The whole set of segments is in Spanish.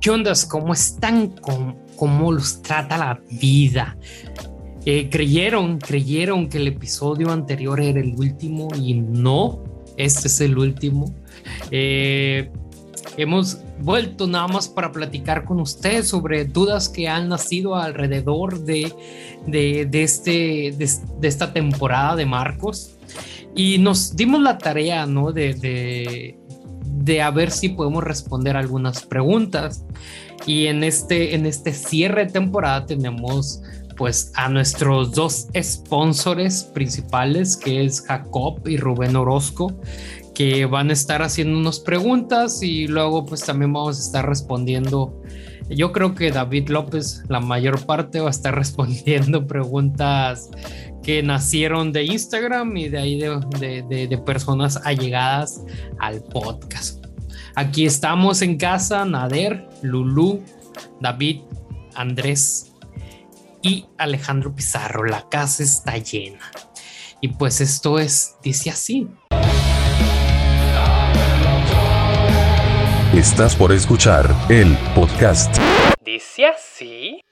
¿Qué ondas? ¿Cómo están? ¿Cómo, cómo los trata la vida? Eh, creyeron, creyeron que el episodio anterior era el último y no, este es el último. Eh, hemos vuelto nada más para platicar con ustedes sobre dudas que han nacido alrededor de, de, este, de, esta temporada de Marcos. Y nos dimos la tarea, ¿no? De, de, a ver si podemos responder algunas preguntas. Y en este, en este cierre de temporada tenemos pues a nuestros dos sponsores principales, que es Jacob y Rubén Orozco, que van a estar haciendo unas preguntas y luego pues también vamos a estar respondiendo. Yo creo que David López la mayor parte va a estar respondiendo preguntas que nacieron de Instagram y de ahí de, de personas allegadas al podcast. Aquí estamos en casa, Nader, Lulú, David, Andrés y Alejandro Pizarro. La casa está llena. Y pues esto es, dice así. Estás por escuchar el podcast. Dice así.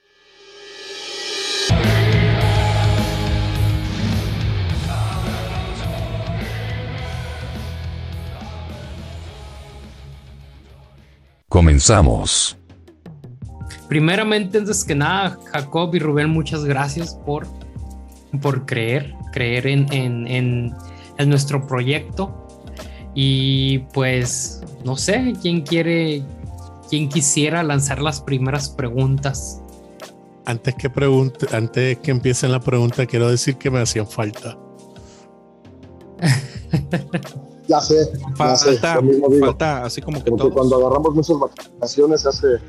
Comenzamos. Primeramente, antes que nada, Jacob y Rubén, muchas gracias por, por creer, creer en, en, en, nuestro proyecto. Y pues, no sé, quién quiere, quién quisiera lanzar las primeras preguntas. Antes que pregunte, antes que empiecen la pregunta, quiero decir que me hacían falta. ya sé, falta, falta, así como que todos. cuando agarramos nuestras vacaciones hace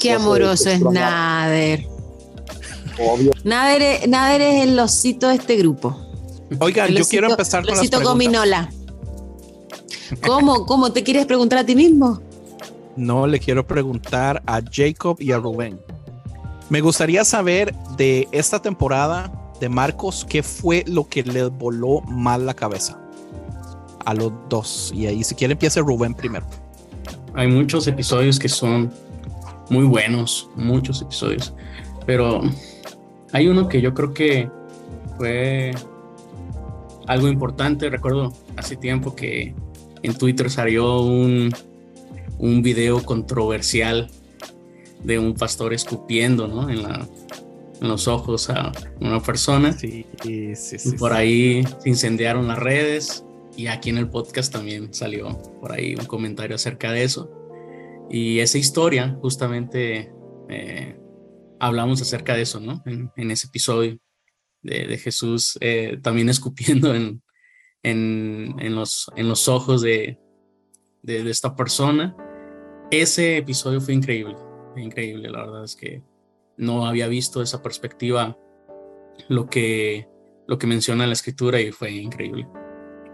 Qué amoroso es Nader. Obvio. Nader, Nader es el osito de este grupo. Oigan, yo quiero empezar con las preguntas. gominola. ¿Cómo? ¿Cómo? ¿Te quieres preguntar a ti mismo? No, le quiero preguntar a Jacob y a Rubén. Me gustaría saber de esta temporada de Marcos, ¿qué fue lo que les voló mal la cabeza? A los dos. Y ahí, si quiere, empiece Rubén primero. Hay muchos episodios que son muy buenos, muchos episodios. Pero hay uno que yo creo que fue algo importante. Recuerdo hace tiempo que en Twitter salió un, un video controversial de un pastor escupiendo ¿no? en, la, en los ojos a una persona. Sí, sí, sí, por ahí se incendiaron las redes y aquí en el podcast también salió por ahí un comentario acerca de eso. Y esa historia, justamente, eh, hablamos acerca de eso, ¿no? En, ese episodio de, Jesús eh, también escupiendo en, en, los, en los ojos de, de, esta persona. Ese episodio fue increíble, increíble, la verdad es que no había visto esa perspectiva, lo que, lo que menciona la escritura y fue increíble.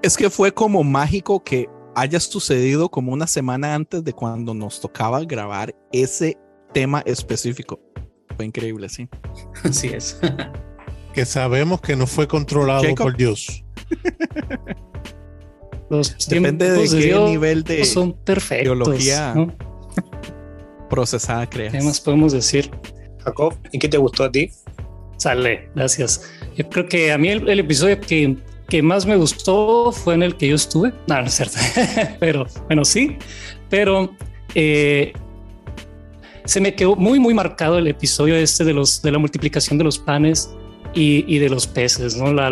Es que fue como mágico que haya sucedido como una semana antes de cuando nos tocaba grabar ese tema específico. Fue increíble, sí. Así es. que sabemos que no fue controlado por Dios. Depende de qué nivel de son perfectos, teología procesada creas. ¿Qué más podemos decir? Jacob, ¿y qué te gustó a ti? Sale, gracias. Yo creo que a mí el episodio que que más me gustó fue en el que yo estuve. No, no es cierto, pero bueno, sí, pero eh, se me quedó muy, muy marcado el episodio este de, los, de la multiplicación de los panes y, de los peces, ¿no? La,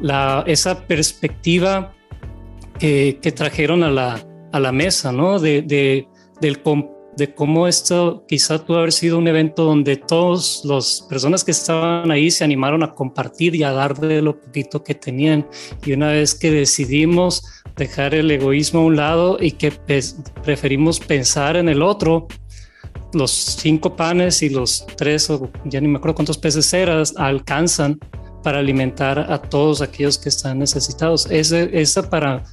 la, esa perspectiva que, que trajeron a la, a la mesa, ¿no? De, de del, de cómo esto quizá pudo haber sido un evento donde todas las personas que estaban ahí se animaron a compartir y a dar de lo poquito que tenían. Y una vez que decidimos dejar el egoísmo a un lado y que preferimos pensar en el otro, los cinco panes y los tres, o ya ni me acuerdo cuántos peces eras, alcanzan para alimentar a todos aquellos que están necesitados. Ese, esa para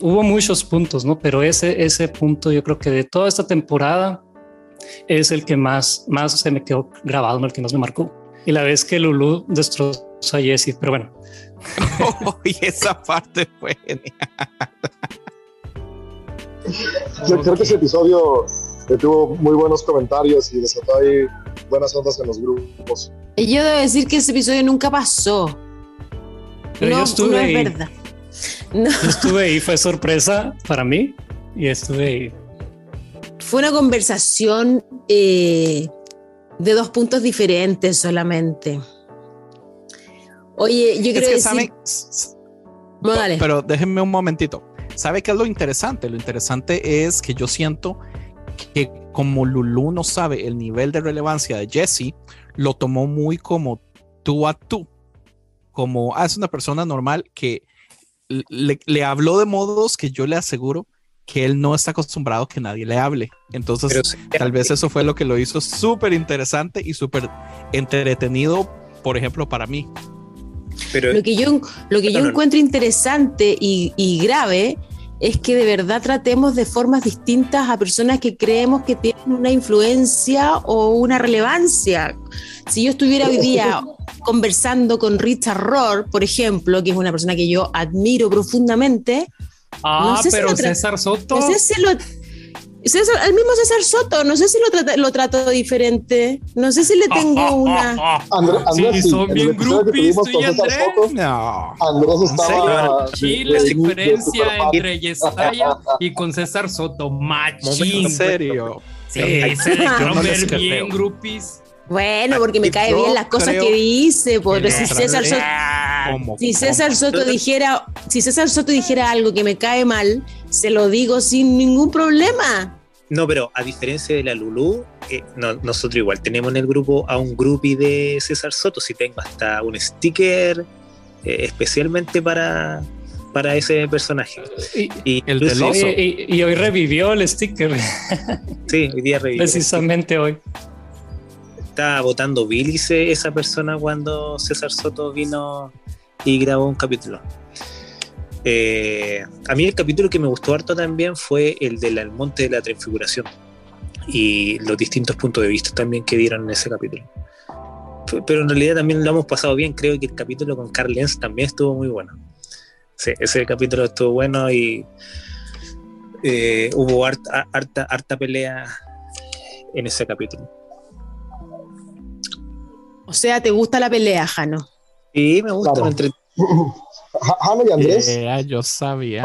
hubo muchos puntos, ¿no? Pero ese, ese punto yo creo que de toda esta temporada es el que más, más se me quedó grabado, el que más me marcó. Y la vez que Lulu destrozó a Jessie, pero bueno. y esa parte fue genial. Yo creo que ese episodio tuvo muy buenos comentarios y desató ahí buenas ondas en los grupos. Y yo debo decir que ese episodio nunca pasó. Pero no, yo estuve no es ahí. verdad. No, Yo estuve ahí, fue sorpresa para mí. Y estuve ahí. fue una conversación eh, de dos puntos diferentes solamente. Oye, yo Es quiero que decir. saben, No, dale. pero déjenme un momentito. ¿Sabe qué es lo interesante? Lo interesante es que yo siento que como Lulu no sabe el nivel de relevancia de Jesse, lo tomó muy como tú a tú. Como ah, es una persona normal que le, le habló de modos que yo le aseguro que él no está acostumbrado a que nadie le hable. Entonces, sí, tal vez eso fue lo que lo hizo súper interesante y súper entretenido, por ejemplo, para mí. pero Lo que yo, lo que yo No, no, no. encuentro interesante y, y grave es que de verdad tratemos de formas distintas a personas que creemos que tienen una influencia o una relevancia. Si yo estuviera hoy día conversando con Richard Rohr, por ejemplo, que es una persona que yo admiro profundamente, Ah, No sé si pero César Soto. no sé si lo... César- el mismo César Soto, no sé si lo, trata- lo trato diferente, no sé si le tengo una... André- Andrés, sí, sí, son bien groupies, tú y César Andrés. Soto, No. Andrés ¿En estaba. Sí, la diferencia entre Yesaya y con César Soto, machín. En serio. Sí, se dejaron ver bien, groupies. Bueno, porque me cae bien las cosas que dice, porque que si César Soto... Si César Soto dijera, si César Soto dijera algo que me cae mal, se lo digo sin ningún problema. No, pero a diferencia de la Lulu, eh, no- nosotros igual tenemos en el grupo a un groupie de César Soto. Si tengo hasta un sticker eh, especialmente para, para ese personaje. Y, Y El incluso- del oso. y- y- y hoy revivió el sticker, Sí, hoy día reviví. precisamente hoy. Estaba votando Bilice esa persona cuando César Soto vino y grabó un capítulo. Eh, a mí el capítulo que me gustó harto también fue el del Monte de la Transfiguración y los distintos puntos de vista también que dieron en ese capítulo. Pero en realidad también lo hemos pasado bien, creo que el capítulo con Carl Lenz también estuvo muy bueno. Sí, ese capítulo estuvo bueno y eh, hubo harta, harta, harta pelea en ese capítulo. O sea, ¿te gusta la pelea, Jano? Sí, me gusta, Claro. entre- Jano y Andrés. Eh, ah, yo sabía.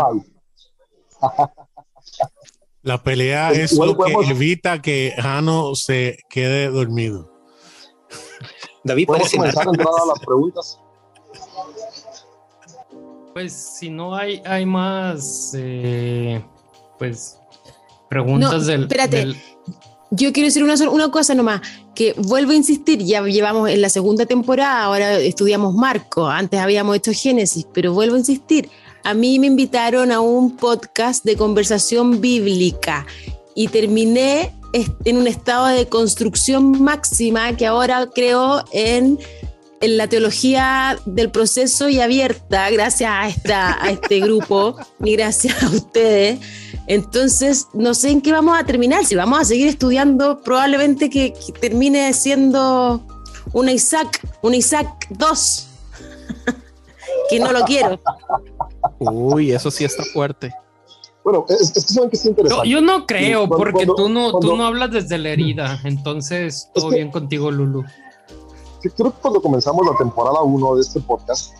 La pelea es igual lo que evita que Jano se quede dormido. David Podemos parece comenzar a entrar a las preguntas. Pues si no hay, hay más, eh, pues, preguntas No, del, espérate. del- Yo quiero decir una, una cosa nomás, que vuelvo a insistir, ya llevamos en la segunda temporada, ahora estudiamos Marco, antes habíamos hecho Génesis, pero vuelvo a insistir, a mí me invitaron a un podcast de conversación bíblica y terminé en un estado de construcción máxima que ahora creo en, la teología del proceso y abierta, gracias a, a este grupo y gracias a ustedes. Entonces, no sé en qué vamos a terminar. Si vamos a seguir estudiando, probablemente que, que termine siendo una Isaac, un Isaac 2. que no lo quiero. Uy, eso sí está fuerte. Bueno, es, es que saben que es Yo, interesante. yo no creo, Cuando- porque cuando- tú no, tú no hablas desde la herida, entonces todo que- bien contigo, Lulu. creo que cuando comenzamos la temporada 1 de este podcast,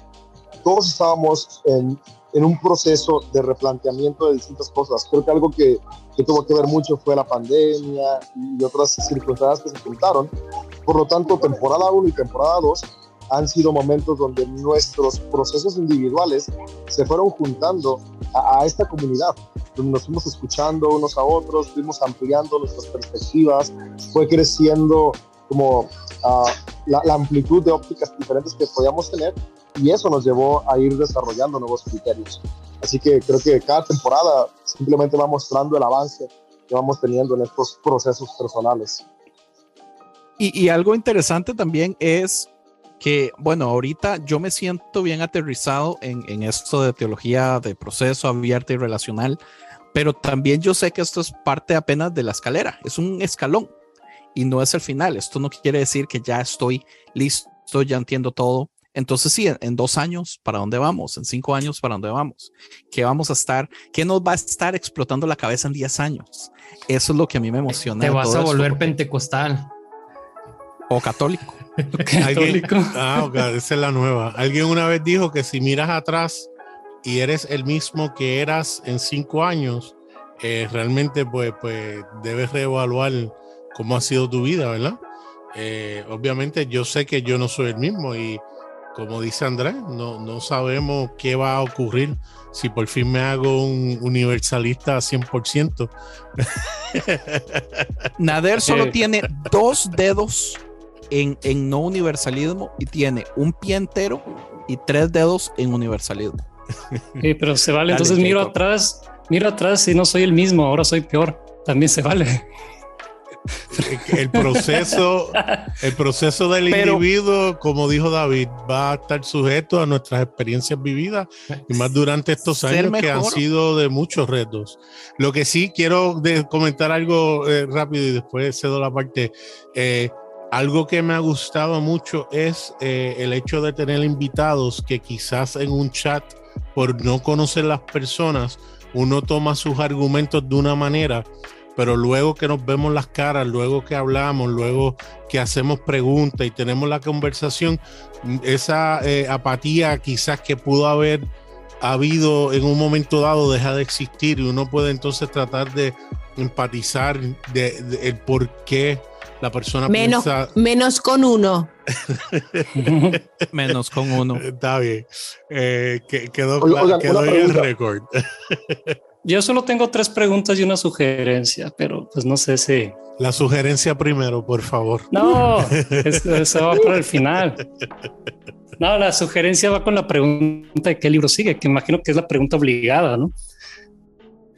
todos estábamos en, en un proceso de replanteamiento de distintas cosas. Creo que algo que, que tuvo que ver mucho fue la pandemia y otras circunstancias que se juntaron. Por lo tanto, temporada 1 y temporada 2 han sido momentos donde nuestros procesos individuales se fueron juntando a, a esta comunidad, nos fuimos escuchando unos a otros, fuimos ampliando nuestras perspectivas, fue creciendo como la, amplitud de ópticas diferentes que podíamos tener y eso nos llevó a ir desarrollando nuevos criterios. Así que creo que cada temporada simplemente va mostrando el avance que vamos teniendo en estos procesos personales. Y, y algo interesante también es que, bueno, ahorita yo me siento bien aterrizado en, en esto de teología de proceso abierta y relacional, pero también yo sé que esto es parte apenas de la escalera, es un escalón y no es el final. Esto no quiere decir que ya estoy listo, ya entiendo todo. Entonces, sí, en, en dos años, ¿para dónde vamos? En cinco años, ¿para dónde vamos? ¿Qué vamos a estar? ¿Qué nos va a estar explotando la cabeza en diez años? Eso es lo que a mí me emociona. Te vas a esto, volver porque- pentecostal. o católico. Católico. ah, ok, esa es la nueva. Alguien una vez dijo que si miras atrás y eres el mismo que eras en cinco años, eh, realmente pues, pues debes reevaluar cómo ha sido tu vida, ¿verdad? Eh, obviamente yo sé que yo no soy el mismo y como dice Andrés, no, no sabemos qué va a ocurrir si por fin me hago un universalista 100%. Nader solo Eh. tiene dos dedos en, en no universalismo y tiene un pie entero y tres dedos en universalismo. Sí, pero se vale. Dale, Entonces miro Jacob. atrás, miro atrás y no soy el mismo, ahora soy peor. También se vale. El proceso, el proceso del Pero- individuo, como dijo David, va a estar sujeto a nuestras experiencias vividas y más durante estos años que han sido de muchos retos. Lo que sí quiero de- comentar algo eh, rápido y después cedo la parte. eh, algo que me ha gustado mucho es eh, el hecho de tener invitados que quizás en un chat, por no conocer las personas, uno toma sus argumentos de una manera pero luego que nos vemos las caras, luego que hablamos, luego que hacemos preguntas y tenemos la conversación, esa eh, apatía quizás que pudo haber habido en un momento dado deja de existir y uno puede entonces tratar de empatizar de, de el por qué la persona Menos, piensa menos con uno. Menos con uno. está bien Eh, que- quedó, oigan, quedó en el récord Yo solo tengo tres preguntas y una sugerencia, pero pues no sé si. la sugerencia primero por favor No, es- eso va para el final. No, la sugerencia va con la pregunta de qué libro sigue, que imagino que es la pregunta obligada, ¿no?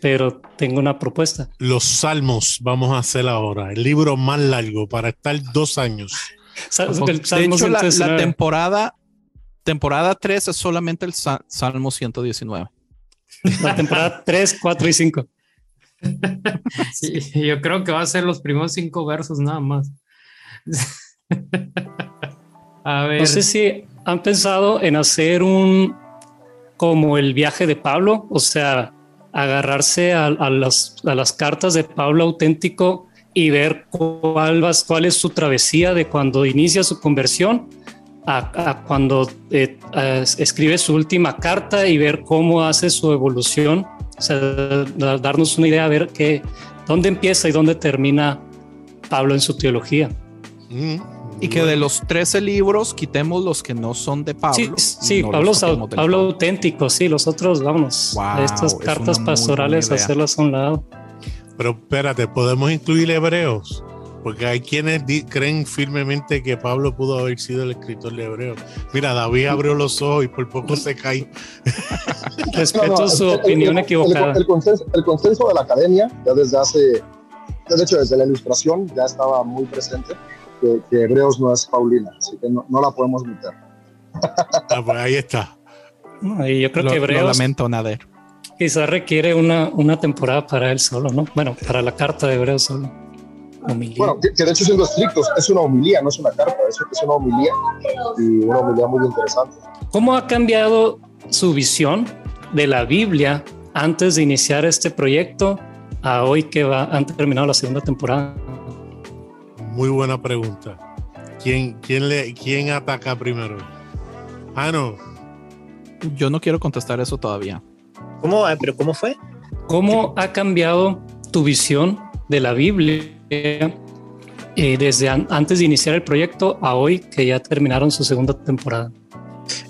Pero tengo una propuesta. los salmos vamos a hacer ahora el libro más largo para estar dos años Sal- Ojo. el De Salmo hecho, la, la 119. temporada, temporada 3 es solamente el sa- Salmo 119. La temporada 3, 4 y 5. Sí, yo creo que va a ser los primeros cinco versos nada más. A ver, No sé si han pensado en hacer un como el viaje de Pablo, o sea, agarrarse a, a las, a las cartas de Pablo auténtico y ver cuál, cuál es su travesía de cuando inicia su conversión a, a cuando eh, a- escribe su última carta y ver cómo hace su evolución, o sea, da- darnos una idea, ver qué, dónde empieza y dónde termina Pablo en su teología. Mm, Y que de los 13 libros quitemos los que no son de Pablo. Sí, sí, no Pablo, Pablo todo. auténtico, sí, los otros, vamos, Wow, estas es cartas muy pastorales, hacerlas a un lado. Pero espérate, ¿podemos incluir hebreos? Porque hay quienes creen firmemente que Pablo pudo haber sido el escritor de hebreos. Mira, David abrió los ojos y por poco se cae. Respeto No, no, su el- el- opinión el- equivocada. El, consenso, el consenso de la academia, ya desde hace, de hecho, desde la ilustración ya estaba muy presente, que, que Hebreos no es Paulina, así que no, no la podemos meter. Ah, pues ahí está. No, y yo creo Lo- que lo Hebreos lamento, Nader. quizás requiere una, una temporada para él solo, ¿no? Bueno, para la carta de Hebreos solo. Homilía. Bueno, que, que de hecho, siendo estrictos, es una homilía, no es una carta, es, es una homilía y una homilía muy interesante. ¿Cómo ha cambiado su visión de la Biblia antes de iniciar este proyecto a hoy que va, han terminado la segunda temporada? Muy buena pregunta. ¿Quién, quién, le, quién ataca primero? Ah, no. Yo no quiero contestar eso todavía. ¿Cómo? Ah, ¿Pero cómo fue? ¿Cómo ha cambiado tu visión de la Biblia eh, desde an- antes de iniciar el proyecto a hoy que ya terminaron su segunda temporada?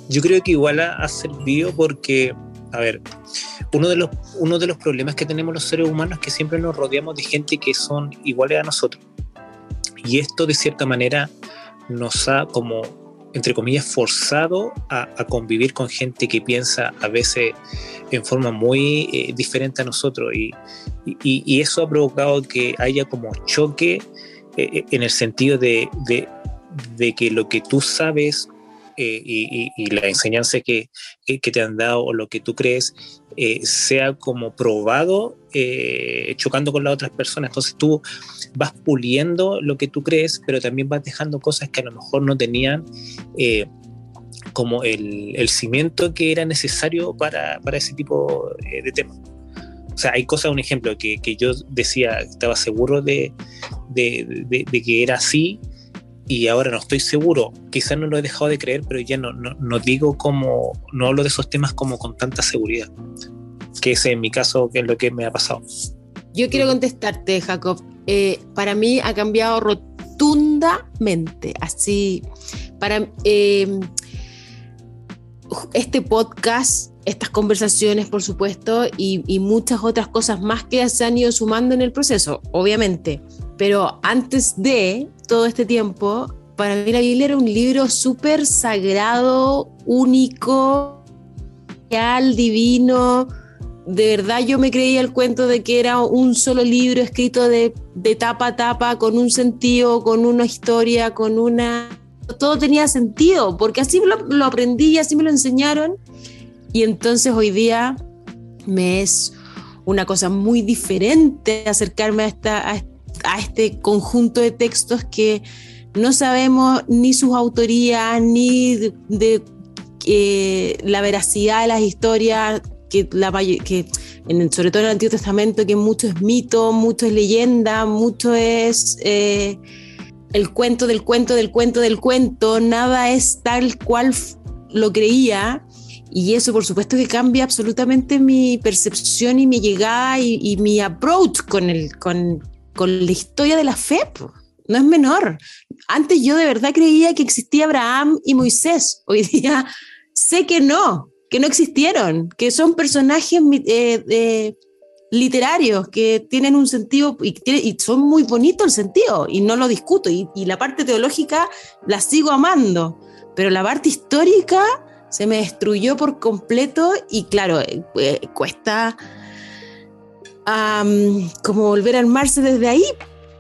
Yo creo que igual ha, ha servido porque, a ver, uno de, los, uno de los problemas que tenemos los seres humanos es que siempre nos rodeamos de gente que son iguales a nosotros. Y esto de cierta manera nos ha como, entre comillas, forzado a, convivir con gente que piensa a veces en forma muy eh, diferente a nosotros. Y, eso ha provocado que haya como choque eh, en el sentido de, que lo que tú sabes eh, y, la enseñanza que te han dado o lo que tú crees eh, sea como probado eh, chocando con las otras personas. Entonces tú vas puliendo lo que tú crees, pero también vas dejando cosas que a lo mejor no tenían eh, como el, cimiento que era necesario para, para ese tipo eh, de temas. O sea, hay cosas, un ejemplo, que, que yo decía, estaba seguro de, de, que era así y ahora no estoy seguro. Quizás no lo he dejado de creer, pero ya no, no, no digo como, no hablo de esos temas como con tanta seguridad. Que ese en mi caso, que es lo que me ha pasado. Yo quiero contestarte, Jacob. Eh, para mí ha cambiado rotundamente. Así, para eh, este podcast, estas conversaciones, por supuesto, y, y, muchas otras cosas más que se han ido sumando en el proceso, obviamente. Pero antes de todo este tiempo, para mí la Biblia era un libro súper sagrado, único, real, divino. De verdad yo me creía el cuento de que era un solo libro escrito de, de tapa a tapa, con un sentido, con una historia, con una todo tenía sentido, porque así lo, lo, aprendí y así me lo enseñaron. Y entonces hoy día me es una cosa muy diferente acercarme a, esta, a, a este conjunto de textos que no sabemos ni sus autorías, ni de, de eh, la veracidad de las historias, que, la, que en, sobre todo en el Antiguo Testamento, que mucho es mito, mucho es leyenda, mucho es... Eh, el cuento del cuento del cuento del cuento, nada es tal cual lo creía. Y eso, por supuesto, que cambia absolutamente mi percepción y mi llegada y, y mi approach con, el, con, con, la historia de la fe. No es menor. Antes yo de verdad creía que existía Abraham y Moisés. Hoy día sé que no, que no existieron, que son personajes eh, eh, literarios que tienen un sentido y, son muy bonitos el sentido y no lo discuto y, la parte teológica la sigo amando, pero la parte histórica se me destruyó por completo y claro, eh, eh, como volver a armarse desde ahí,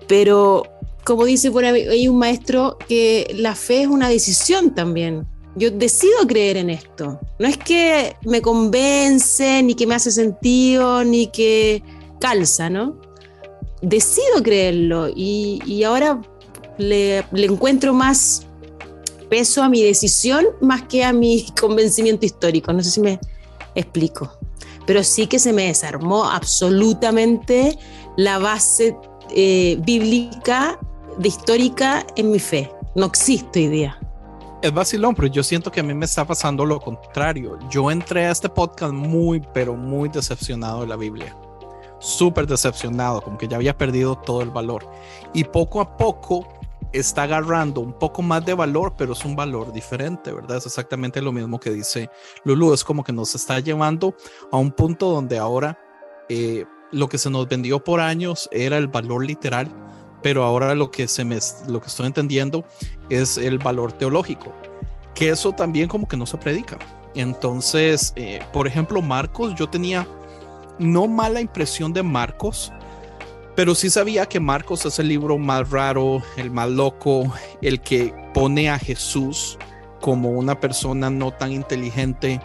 pero como dice por ahí hay un maestro que la fe es una decisión también yo decido creer en esto. No es que me convence, ni que me hace sentido, ni que calza, ¿no? Decido creerlo y, ahora le, encuentro más peso a mi decisión más que a mi convencimiento histórico. No sé si me explico. Pero sí que se me desarmó absolutamente la base eh, bíblica, de histórica en mi fe. No existe hoy día es vacilón, pero yo siento que a mí me está pasando lo contrario. Yo entré a este podcast muy, pero muy decepcionado de la Biblia. Súper decepcionado, como que ya había perdido todo el valor. Y poco a poco está agarrando un poco más de valor, pero es un valor diferente, ¿verdad? Es exactamente lo mismo que dice Lulu. Es como que nos está llevando a un punto donde ahora eh, lo que se nos vendió por años era el valor literal pero ahora lo que, se me, lo que estoy entendiendo es el valor teológico, que eso también como que no se predica. Entonces, eh, por ejemplo, Marcos, yo tenía no mala impresión de Marcos, pero sí sabía que Marcos es el libro más raro, el más loco, el que pone a Jesús como una persona no tan inteligente,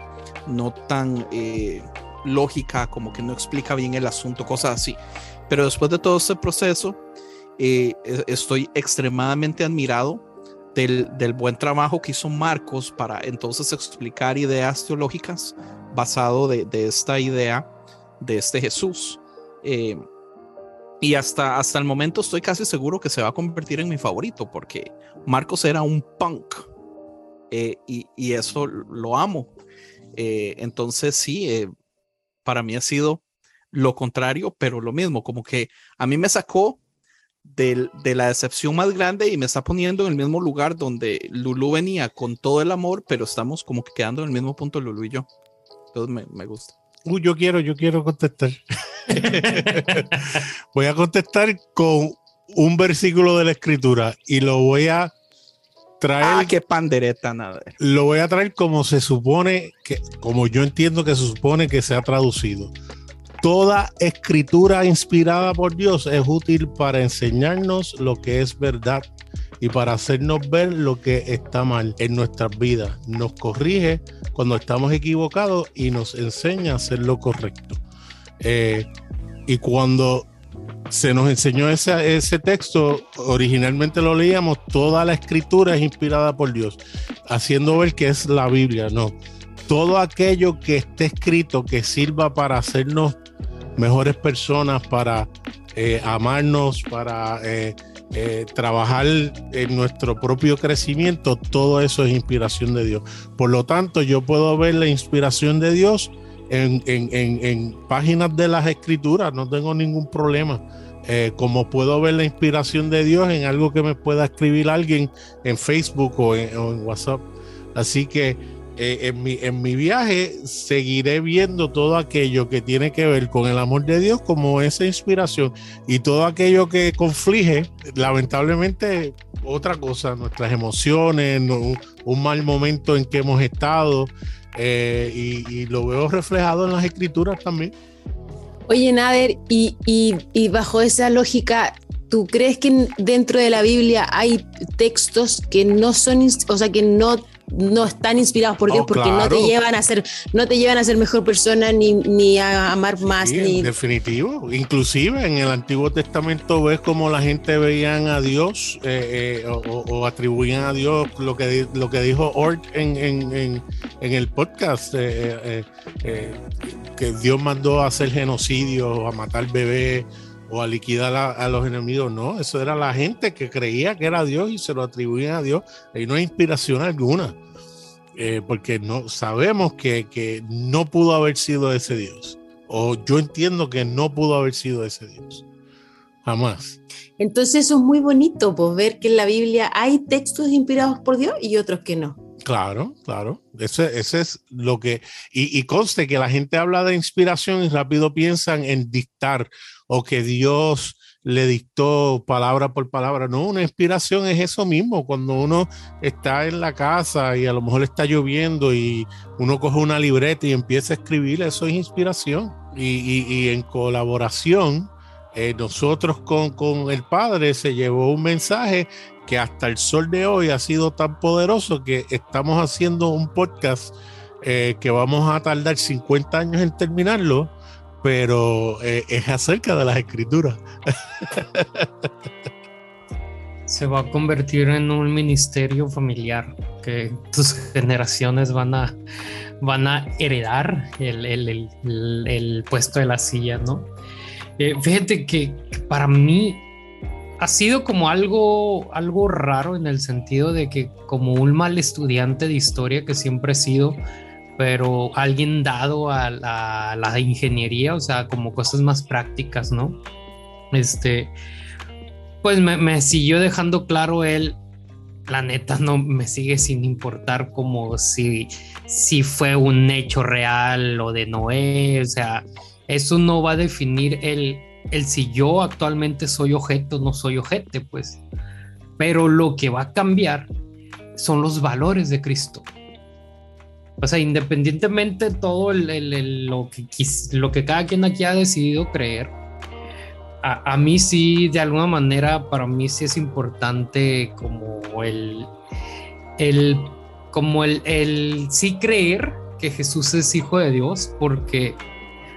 no tan eh, lógica, como que no explica bien el asunto, cosas así. Pero después de todo este proceso, eh, estoy extremadamente admirado del, buen trabajo que hizo Marcos para entonces explicar ideas teológicas basado de, de esta idea de este Jesús. Eh, y hasta, hasta el momento estoy casi seguro que se va a convertir en mi favorito porque Marcos era un punk eh, y, y, eso lo amo. Eh, entonces sí, eh, para mí ha sido lo contrario, pero lo mismo, como que a mí me sacó de, de, la decepción más grande y me está poniendo en el mismo lugar donde Lulu venía con todo el amor, pero estamos como que quedando en el mismo punto Lulu y yo. Entonces me, me gusta. Uy, yo quiero, yo quiero contestar. voy a contestar con un versículo de la escritura y lo voy a traer. Ah, qué pandereta, nada. Lo voy a traer como se supone que, como yo entiendo que se supone que se ha traducido toda escritura inspirada por Dios es útil para enseñarnos lo que es verdad y para hacernos ver lo que está mal en nuestras vidas. Nos corrige cuando estamos equivocados y nos enseña a hacer lo correcto. Eh, y cuando se nos enseñó ese, ese texto, originalmente lo leíamos, toda la escritura es inspirada por Dios, haciendo ver que es la Biblia, no. Todo aquello que esté escrito que sirva para hacernos mejores personas, para eh, amarnos, para eh, eh, trabajar en nuestro propio crecimiento, todo eso es inspiración de Dios. Por lo tanto, yo puedo ver la inspiración de Dios en, en páginas de las escrituras, no tengo ningún problema. como puedo ver la inspiración de Dios en algo que me pueda escribir alguien en Facebook o en, o en WhatsApp. Así que eh, en, mi, en mi viaje seguiré viendo todo aquello que tiene que ver con el amor de Dios como esa inspiración y todo aquello que conflige, lamentablemente, otra cosa, nuestras emociones, un, mal momento en que hemos estado eh, y, lo veo reflejado en las escrituras también. Oye, Nader, y, y, y bajo esa lógica, ¿tú crees que dentro de la Biblia hay textos que no son, o sea, que no no están inspirados por Dios oh, porque no te llevan a ser no te llevan a ser mejor persona ni, ni a amar más ni definitivo. Inclusive en el Antiguo Testamento ves como la gente veían a Dios eh, eh, o, atribuían a Dios lo que lo que dijo Ort en, en, en, el podcast eh, que Dios mandó a hacer genocidio a matar bebés o a liquidar a, los enemigos. No, eso era la gente que creía que era Dios y se lo atribuían a Dios. Y no hay inspiración alguna, eh, porque no sabemos que, que, no pudo haber sido ese Dios. O yo entiendo que no pudo haber sido ese Dios. Jamás. Entonces eso es muy bonito, pues ver que en la Biblia hay textos inspirados por Dios y otros que no. Claro, claro. Ese, ese es lo que... Y, y conste que la gente habla de inspiración y rápido piensan en dictar o que Dios le dictó palabra por palabra. No, una inspiración es eso mismo. Cuando uno está en la casa y a lo mejor está lloviendo y uno coge una libreta y empieza a escribir, eso es inspiración. Y, en colaboración, eh, nosotros con, con, el Padre se llevó un mensaje que hasta el sol de hoy ha sido tan poderoso que estamos haciendo un podcast eh, que vamos a tardar 50 años en terminarlo pero eh, es acerca de las escrituras. Se va a convertir en un ministerio familiar que tus generaciones van a, van a heredar el, puesto de la silla, ¿no? Eh, fíjate que para mí ha sido como algo, algo raro en el sentido de que como un mal estudiante de historia que siempre he sido, pero alguien dado a la, ingeniería, o sea, como cosas más prácticas, ¿no? Este, pues me, siguió dejando claro él, la neta no me sigue sin importar como si, si fue un hecho real o de Noé, o sea, eso no va a definir el, el si yo actualmente soy objeto o no soy objeto, pues. Pero lo que va a cambiar son los valores de Cristo. O sea, independientemente de todo lo, que lo que cada quien aquí ha decidido creer, a, mí sí, de alguna manera, para mí sí es importante como el, el como el, el sí creer que Jesús es hijo de Dios, porque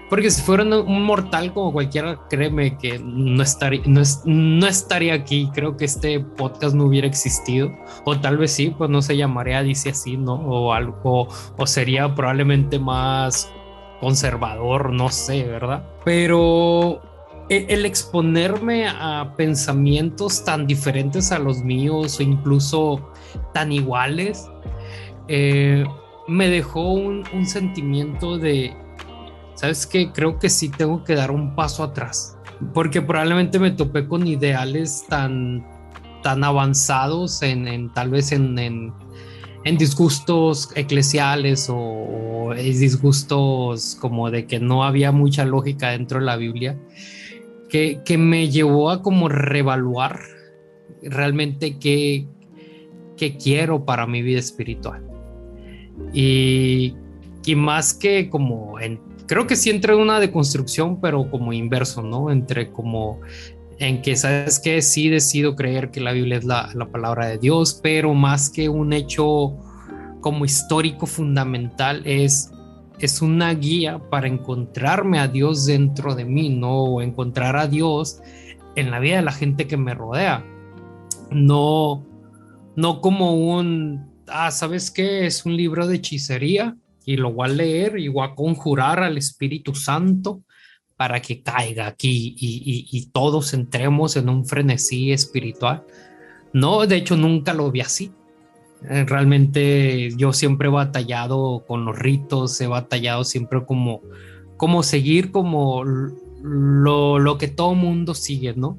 porque si fuera un mortal como cualquiera, créeme que no estaría, no, no estaría aquí. Creo que este podcast no hubiera existido. O tal vez sí, pues no se llamaría Dice así, ¿no? O algo, o sería probablemente más conservador, no sé, ¿verdad? Pero e, el exponerme a pensamientos tan diferentes a los míos o incluso tan iguales, eh, me dejó un sentimiento de ¿sabes qué? Creo que sí tengo que dar un paso atrás, porque probablemente me topé con ideales tan, tan avanzados en, tal vez en, en, disgustos eclesiales o, disgustos como de que no había mucha lógica dentro de la Biblia, que, que me llevó a como revaluar realmente qué, qué quiero para mi vida espiritual. Y, y más que como en creo que sí entra en una deconstrucción, pero como inverso, ¿no? Entre como en que, ¿sabes que Sí decido creer que la Biblia es la, la palabra de Dios, pero más que un hecho como histórico fundamental es es una guía para encontrarme a Dios dentro de mí, ¿no? O encontrar a Dios en la vida de la gente que me rodea. No, no como un, ah, ¿sabes qué? Es un libro de hechicería y lo voy a leer y voy a conjurar al Espíritu Santo para que caiga aquí y, todos entremos en un frenesí espiritual. No, de hecho nunca lo vi así. Eh, realmente yo siempre he batallado con los ritos, he batallado siempre como, como seguir como lo, lo que todo mundo sigue, ¿no?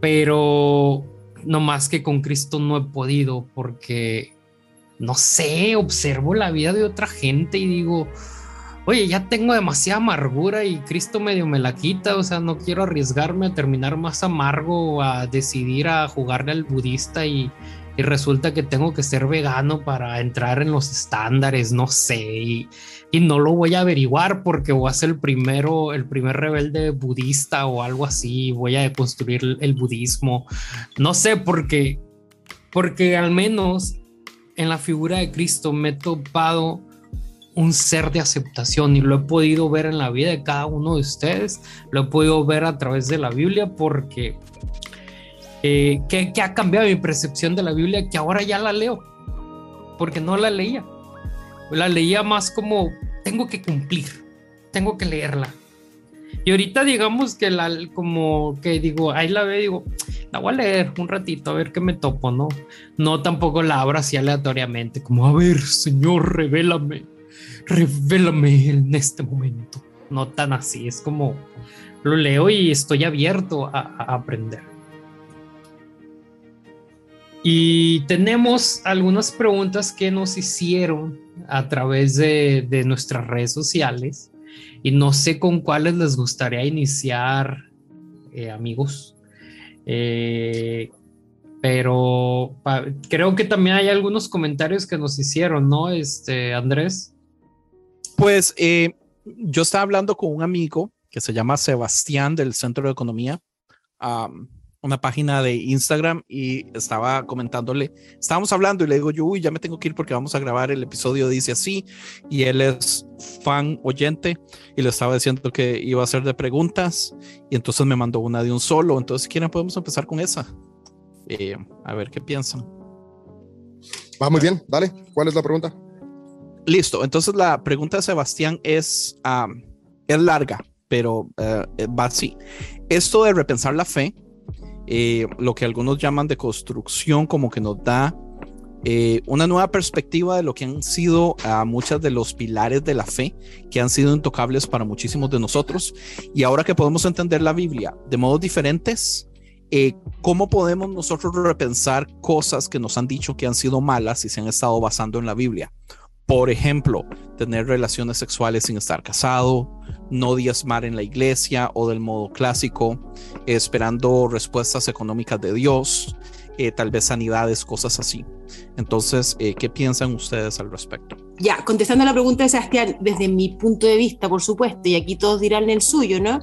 Pero no más que con Cristo no he podido porque, no sé, observo la vida de otra gente y digo, oye, ya tengo demasiada amargura y Cristo medio me la quita, o sea, no quiero arriesgarme a terminar más amargo a decidir a jugarle al budista y, resulta que tengo que ser vegano para entrar en los estándares, no sé, y, no lo voy a averiguar porque voy a ser el primero, el primer rebelde budista o algo así, voy a construir el budismo, no sé, porque, porque al menos en la figura de Cristo me he topado un ser de aceptación y lo he podido ver en la vida de cada uno de ustedes, lo he podido ver a través de la Biblia porque eh, que, ha cambiado mi percepción de la Biblia, que ahora ya la leo, porque no la leía. La leía más como, tengo que cumplir, tengo que leerla. Y ahorita digamos que la, como que digo, ahí la veo, digo, la voy a leer un ratito a ver qué me topo, ¿no? No tampoco la abro así aleatoriamente, como, a ver, Señor, revélame, revélame en este momento. No tan así, es como, lo leo y estoy abierto a aprender. Y tenemos algunas preguntas que nos hicieron a través de, nuestras redes sociales y no sé con cuáles les gustaría iniciar, eh, amigos. Eh, pero creo que también hay algunos comentarios que nos hicieron, ¿no? Este, Andrés. Pues eh, yo estaba hablando con un amigo que se llama Sebastián del Centro de Economía una página de Instagram y estaba comentándole, estábamos hablando y le digo yo, uy, ya me tengo que ir porque vamos a grabar el episodio, dice así, y él es fan oyente y le estaba diciendo que iba a hacer de preguntas y entonces me mandó una de un solo, entonces si quieren podemos empezar con esa. Eh, a ver qué piensan. Va muy bien, dale, ¿cuál es la pregunta? Listo, entonces la pregunta de Sebastián es, es larga, pero eh, va así. Esto de repensar la fe, eh, lo que algunos llaman de construcción, como que nos da eh, una nueva perspectiva de lo que han sido uh, muchas de los pilares de la fe, que han sido intocables para muchísimos de nosotros. Y ahora que podemos entender la Biblia de modos diferentes, eh, ¿cómo podemos nosotros repensar cosas que nos han dicho que han sido malas y se han estado basando en la Biblia? Por ejemplo, tener relaciones sexuales sin estar casado, no diezmar en la iglesia o del modo clásico, esperando respuestas económicas de Dios, eh, tal vez sanidades, cosas así. Entonces, eh, ¿qué piensan ustedes al respecto? Ya, contestando a la pregunta de Sebastián, desde mi punto de vista, por supuesto, y aquí todos dirán el suyo, ¿no?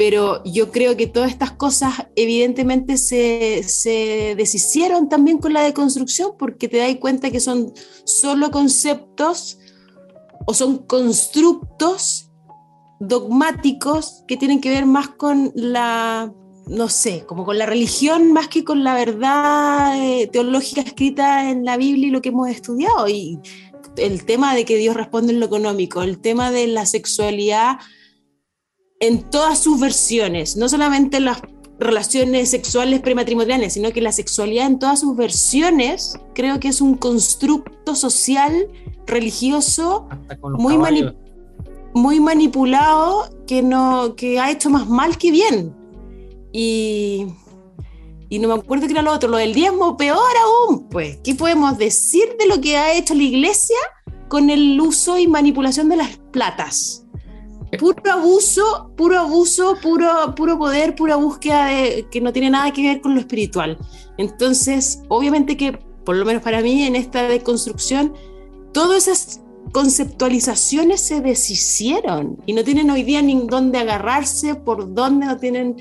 Pero yo creo que todas estas cosas evidentemente se, se deshicieron también con la deconstrucción porque te das cuenta que son solo conceptos o son constructos dogmáticos que tienen que ver más con la, no sé, como con la religión más que con la verdad eh, teológica escrita en la Biblia y lo que hemos estudiado. Y el tema de que Dios responde en lo económico, el tema de la sexualidad en todas sus versiones, no solamente las relaciones sexuales prematrimoniales, sino que la sexualidad en todas sus versiones, creo que es un constructo social, religioso, muy, muy manipulado, que, no, que ha hecho más mal que bien. Y, y no me acuerdo qué era lo otro, lo del diezmo, peor aún, pues, ¿qué podemos decir de lo que ha hecho la iglesia con el uso y manipulación de las platas? Puro abuso, puro abuso, puro, puro poder, pura búsqueda de, que no tiene nada que ver con lo espiritual. Entonces, obviamente que, por lo menos para mí, en esta deconstrucción, todas esas conceptualizaciones se deshicieron y no tienen hoy día ni dónde agarrarse, por dónde no tienen,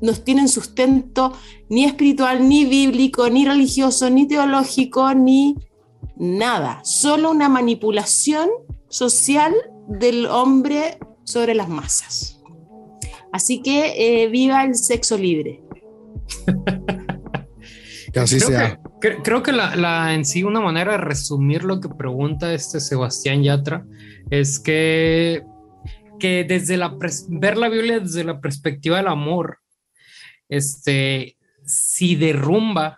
no tienen sustento ni espiritual, ni bíblico, ni religioso, ni teológico, ni nada. Solo una manipulación social del hombre sobre las masas. Así que eh, viva el sexo libre. Que así creo sea. Que, cre- creo que la, la- en sí una manera de resumir lo que pregunta este Sebastián Yatra es que, que desde la ver la Biblia desde la perspectiva del amor, este, si derrumba,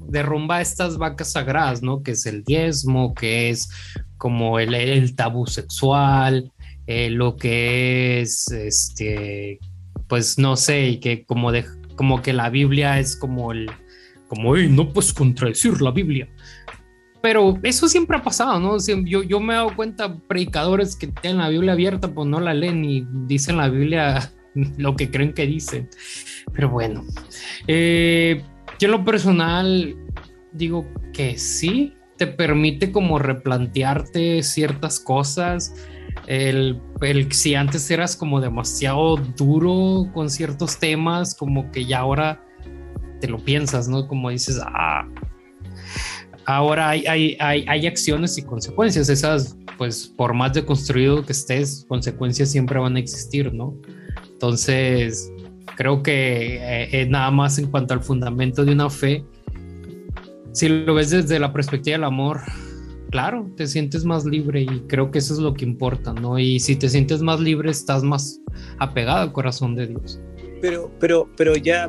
derrumba estas vacas sagradas, ¿no? Que es el diezmo, que es como el, el tabú sexual, eh, lo que es, este, pues no sé, y que como de, como que la Biblia es como el, como, "Ey, no puedes contradecir la Biblia. Pero eso siempre ha pasado, ¿no? Yo, yo me he dado cuenta, predicadores que tienen la Biblia abierta, pues no la leen y dicen la Biblia lo que creen que dicen. Pero bueno, eh, yo en lo personal digo que sí, te permite como replantearte ciertas cosas. El, el- si antes eras como demasiado duro con ciertos temas, como que ya ahora te lo piensas, ¿no? Como dices, ah, ahora hay, hay, hay, hay acciones y consecuencias. Esas, pues, por más deconstruido que estés, consecuencias siempre van a existir, ¿no? Entonces, creo que eh, eh, nada más en cuanto al fundamento de una fe, si lo ves desde la perspectiva del amor, claro, te sientes más libre y creo que eso es lo que importa, ¿no? Y si te sientes más libre, estás más apegado al corazón de Dios. Pero, pero, pero ya.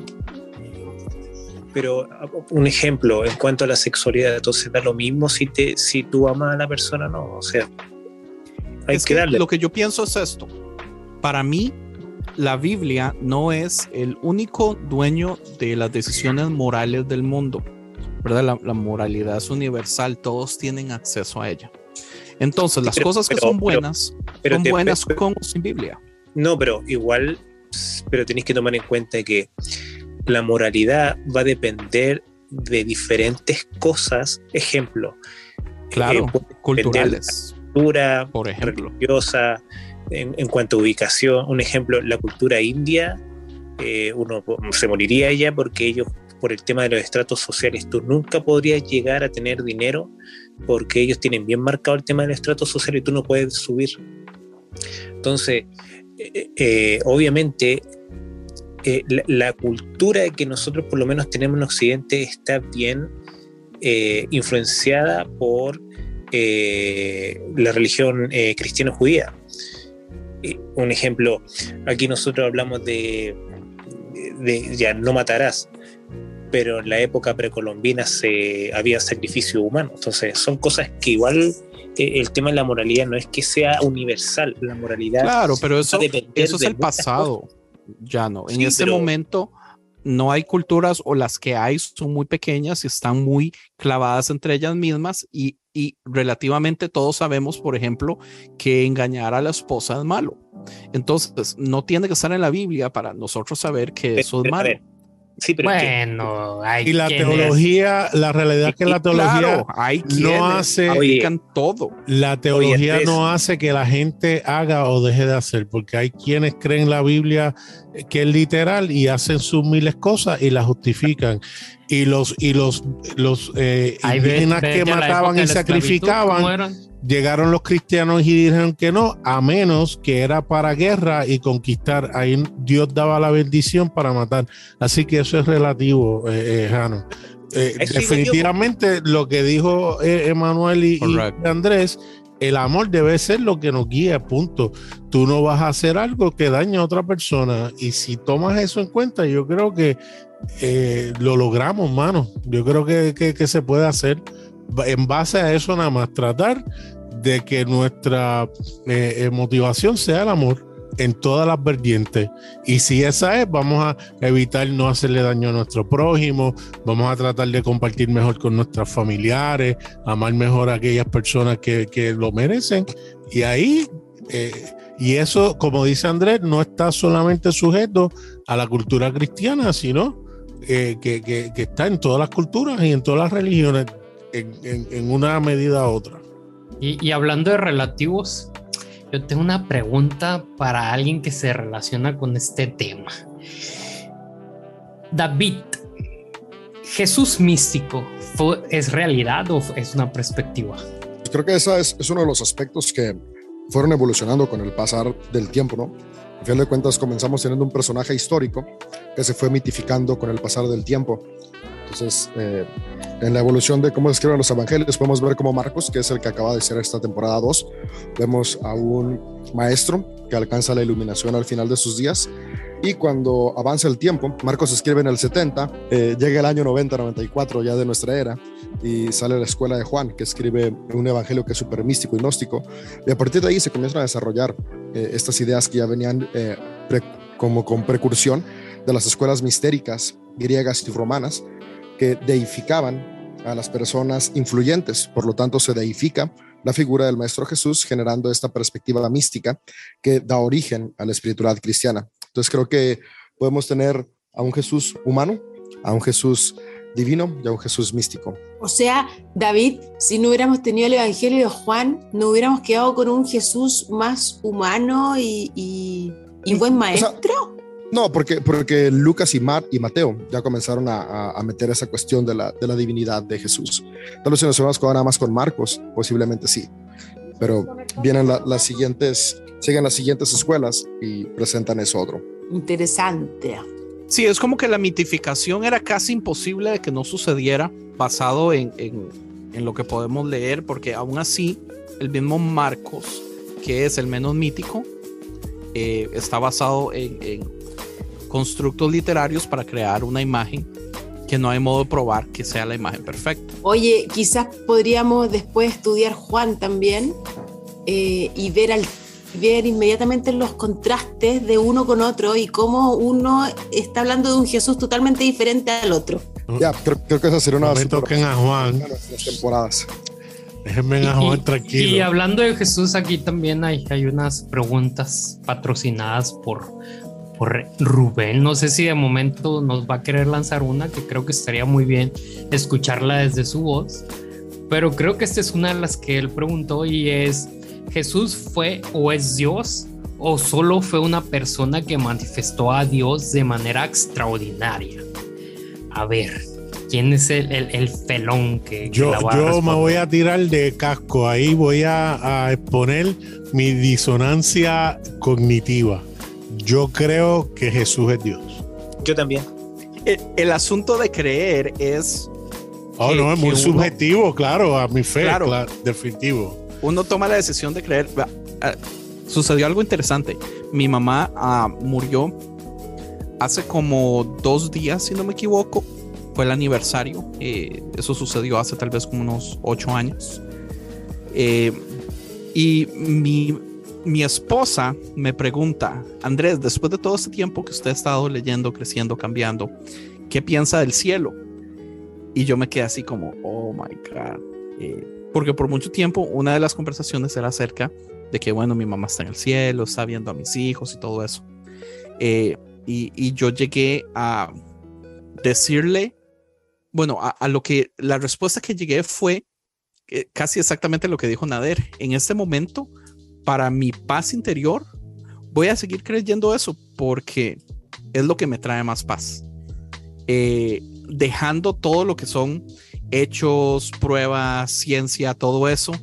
Pero un ejemplo en cuanto a la sexualidad, entonces da lo mismo si te, si tú amas a la persona, no. O sea, hay Es que, que darle. Lo que yo pienso es esto. Para mí, la Biblia no es el único dueño de las decisiones morales del mundo. ¿Verdad? La, la moralidad es universal, todos tienen acceso a ella. Entonces, las Pero- cosas que pero- son buenas pero son buenas con o sin Biblia. No, pero igual, pero tenéis que tomar en cuenta que la moralidad va a depender de diferentes cosas. Ejemplo, Claro, depender culturales, de la cultura, por ejemplo. religiosa, en, en cuanto a ubicación. Un ejemplo, la cultura india, eh, uno se moriría ella porque ellos, por el tema de los estratos sociales, tú nunca podrías llegar a tener dinero porque ellos tienen bien marcado el tema del estrato social y tú no puedes subir. Entonces, eh, eh, obviamente, eh, la, la cultura que nosotros por lo menos tenemos en Occidente está bien eh, influenciada por eh, la religión eh, cristiano-judía. Eh, un ejemplo, aquí nosotros hablamos de ya no matarás, pero en la época precolombina se había sacrificio humano. Entonces, son cosas que igual eh, el tema de la moralidad no es que sea universal, la moralidad Claro, pero eso, eso es el pasado. Ya no. En Sí, este momento no hay culturas o las que hay son muy pequeñas y están muy clavadas entre ellas mismas y, y relativamente todos sabemos, por ejemplo, que engañar a la esposa es malo. Entonces, no tiene que estar en la Biblia para nosotros saber que eso es malo. ver, Sí, pero es que- Bueno, hay Y la teología, la realidad es que Y la teología, claro, hay quienes hace- aplican todo. la teología no hace que la gente haga o deje de hacer, porque hay quienes creen la Biblia que es literal y hacen sus miles cosas y la justifican. Y los y los los eh, indígenas ve que mataban y sacrificaban. Llegaron los cristianos y dijeron que no, a menos que era para guerra y conquistar. Ahí Dios daba la bendición para matar. Así que eso es relativo, eh, eh, Jano. Eh, definitivamente lo que dijo eh, Emanuel y. Andrés, el amor debe ser lo que nos guía, punto. Tú no vas a hacer algo que dañe a otra persona. Y si tomas eso en cuenta, yo creo que eh, lo logramos, mano. Yo creo que, que- que se puede hacer en base a eso nada más, tratar de que nuestra eh, eh, motivación sea el amor en todas las vertientes. Y si esa es, vamos a evitar no hacerle daño a nuestro prójimo, vamos a tratar de compartir mejor con nuestros familiares, amar mejor a aquellas personas que, que lo merecen. Y ahí, eh, y eso, como dice Andrés, no está solamente sujeto a la cultura cristiana, sino que- que está en todas las culturas y en todas las religiones, en, en- en una medida u otra. Y, y hablando de relativos, yo tengo una pregunta para alguien que se relaciona con este tema. David, ¿Jesús místico fue- es realidad o es una perspectiva? Creo que ese es, es uno de los aspectos que fueron evolucionando con el pasar del tiempo, ¿no? Al final de cuentas comenzamos teniendo un personaje histórico que se fue mitificando con el pasar del tiempo. Entonces, eh, en la evolución de cómo se escriben los evangelios, podemos ver como Marcos, que es el que acaba de ser esta temporada 2, vemos a un maestro que alcanza la iluminación al final de sus días. Y cuando avanza el tiempo, Marcos escribe en el 70, eh, llega el año 90-94 ya de nuestra era, y sale la escuela de Juan, que escribe un evangelio que es súper místico y gnóstico. Y a partir de ahí se comienzan a desarrollar eh, estas ideas que ya venían eh, pre- como con precursión de las escuelas mistéricas griegas y romanas, que deificaban a las personas influyentes. Por lo tanto, se deifica la figura del Maestro Jesús, generando esta perspectiva mística que da origen a la espiritualidad cristiana. Entonces, creo que podemos tener a un Jesús humano, a un Jesús divino y a un Jesús místico. O sea, David, si no hubiéramos tenido el Evangelio de Juan, no hubiéramos quedado con un Jesús más humano y, y- y buen maestro. No, porque, porque Lucas y, Mar y Mateo ya comenzaron a, a- a meter esa cuestión de la, de la divinidad de Jesús. Tal vez si nos vamos nada más con Marcos, posiblemente sí. Pero vienen la- las siguientes, siguen las siguientes escuelas y presentan eso otro. Interesante. Sí, es como que la mitificación era casi imposible de que no sucediera basado en, en- en lo que podemos leer, porque aún así el mismo Marcos, que es el menos mítico, eh, está basado en, en constructos literarios para crear una imagen que no hay modo de probar que sea la imagen perfecta. Oye, quizás podríamos después estudiar Juan también eh, y ver, al, ver inmediatamente los contrastes de uno con otro y cómo uno está hablando de un Jesús totalmente diferente al otro. Ya, creo, creo que esa sería una No me toquen a Juan. nuestras temporadas. Déjenme a Juan tranquilo. y hablando de Jesús, aquí también hay, hay unas preguntas patrocinadas por, por Rubén. No sé si de momento nos va a querer lanzar una, que creo que estaría muy bien escucharla desde su voz. Pero creo que esta es una de las que él preguntó y es, ¿Jesús fue o es Dios? ¿O solo fue una persona que manifestó a Dios de manera extraordinaria? A ver, ¿quién es el, el, el felón que, que Yo, la va a yo me voy a tirar de casco. Ahí voy a, a exponer mi disonancia cognitiva. Yo creo que Jesús es Dios. Yo también. El, el asunto de creer es Oh, Que- no, es muy uno- subjetivo, claro, a mi fe, Claro. claro, definitivo. uno toma la decisión de creer. Sucedió algo interesante. Mi mamá ah, murió hace como dos días, si no me equivoco. Fue el aniversario. eh, eso sucedió hace tal vez como unos ocho años. Eh, y mi, mi esposa me pregunta, Andrés, después de todo este tiempo que usted ha estado leyendo, creciendo, cambiando, ¿qué piensa del cielo? Y yo me quedé así como, oh my God. Eh, porque por mucho tiempo una de las conversaciones era acerca de que, bueno, mi mamá está en el cielo, está viendo a mis hijos y todo eso. Eh, y, yo llegué a decirle, bueno, a, a lo que la respuesta que llegué fue eh, casi exactamente lo que dijo Nader. En este momento, para mi paz interior, voy a seguir creyendo eso porque es lo que me trae más paz. Eh, dejando todo lo que son hechos, pruebas, ciencia, todo eso.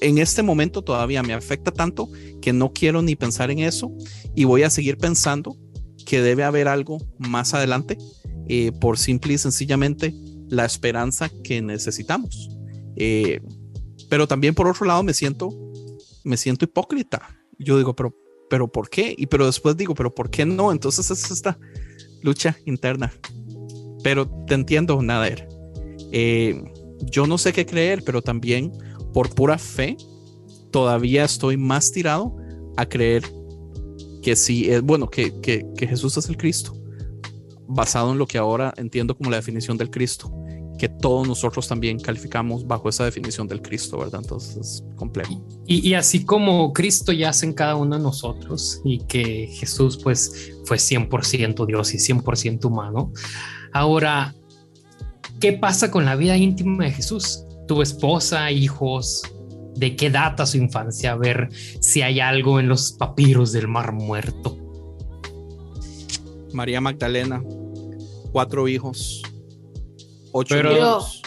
En este momento todavía me afecta tanto que no quiero ni pensar en eso y voy a seguir pensando que debe haber algo más adelante eh, por simple y sencillamente la esperanza que necesitamos. Eh, pero también por otro lado me siento, me siento hipócrita. Yo digo, pero, pero ¿por qué? Y pero después digo, pero ¿por qué no? Entonces es esta lucha interna. Pero te entiendo, Nader. Eh, yo no sé qué creer, pero también por pura fe, todavía estoy más tirado a creer que sí, es bueno, que, que, que Jesús es el Cristo, basado en lo que ahora entiendo como la definición del Cristo, que todos nosotros también calificamos bajo esa definición del Cristo, ¿verdad? Entonces es complejo. Y, y así como Cristo yace en cada uno de nosotros y que Jesús pues fue 100% Dios y 100% humano, ahora, ¿qué pasa con la vida íntima de Jesús? Tu esposa, hijos, ¿de qué data su infancia? A ver si hay algo en los papiros del mar muerto. María Magdalena, cuatro hijos, ocho Pero- nietos.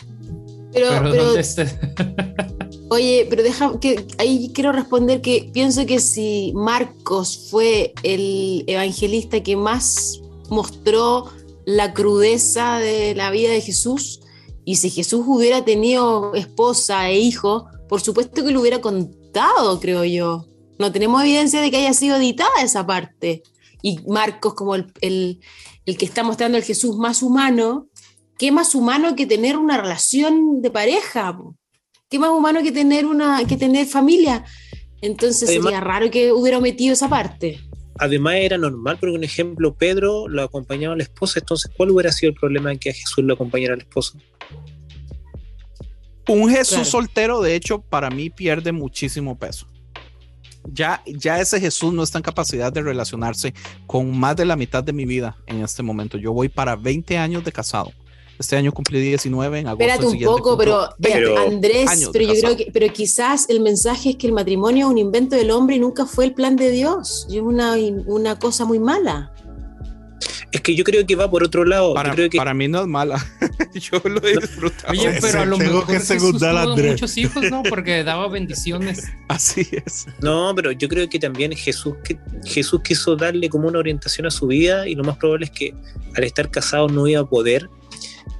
Pero, Pero, pero, ¿dónde está? Oye, pero deja que ahí quiero responder que pienso que si Marcos fue el evangelista que más mostró la crudeza de la vida de Jesús, y si Jesús hubiera tenido esposa e hijo, por supuesto que lo hubiera contado, creo yo. No tenemos evidencia de que haya sido editada esa parte. Y Marcos, como el, el, el que está mostrando el Jesús más humano, ¿qué más humano que tener una relación de pareja? ¿Qué más humano que tener, una, que tener familia? Entonces Además- sería raro que hubiera omitido esa parte. Además era normal, porque un ejemplo, Pedro lo acompañaba a la esposa, entonces ¿cuál hubiera sido el problema en que a Jesús lo acompañara a la esposa? Un Jesús Claro. soltero, de hecho, para mí pierde muchísimo peso. Ya, ya ese Jesús no está en capacidad de relacionarse con más de la mitad de mi vida en este momento. Yo voy para 20 años de casado. Este año cumplí 19 en agosto. Espérate un poco, pero, 20 Andrés, años pero yo creo que, pero quizás el mensaje es que el matrimonio es un invento del hombre y nunca fue el plan de Dios. Y es una, una cosa muy mala. Es que yo creo que va por otro lado. Para, yo creo que para mí no es mala. Yo lo he disfrutado. Oye, pero a lo Tengo mejor que Jesús tuvo Andrés. muchos hijos, ¿no? Porque daba bendiciones. Así es. No, pero yo creo que también Jesús, que, Jesús quiso darle como una orientación a su vida y lo más probable es que al estar casado no iba a poder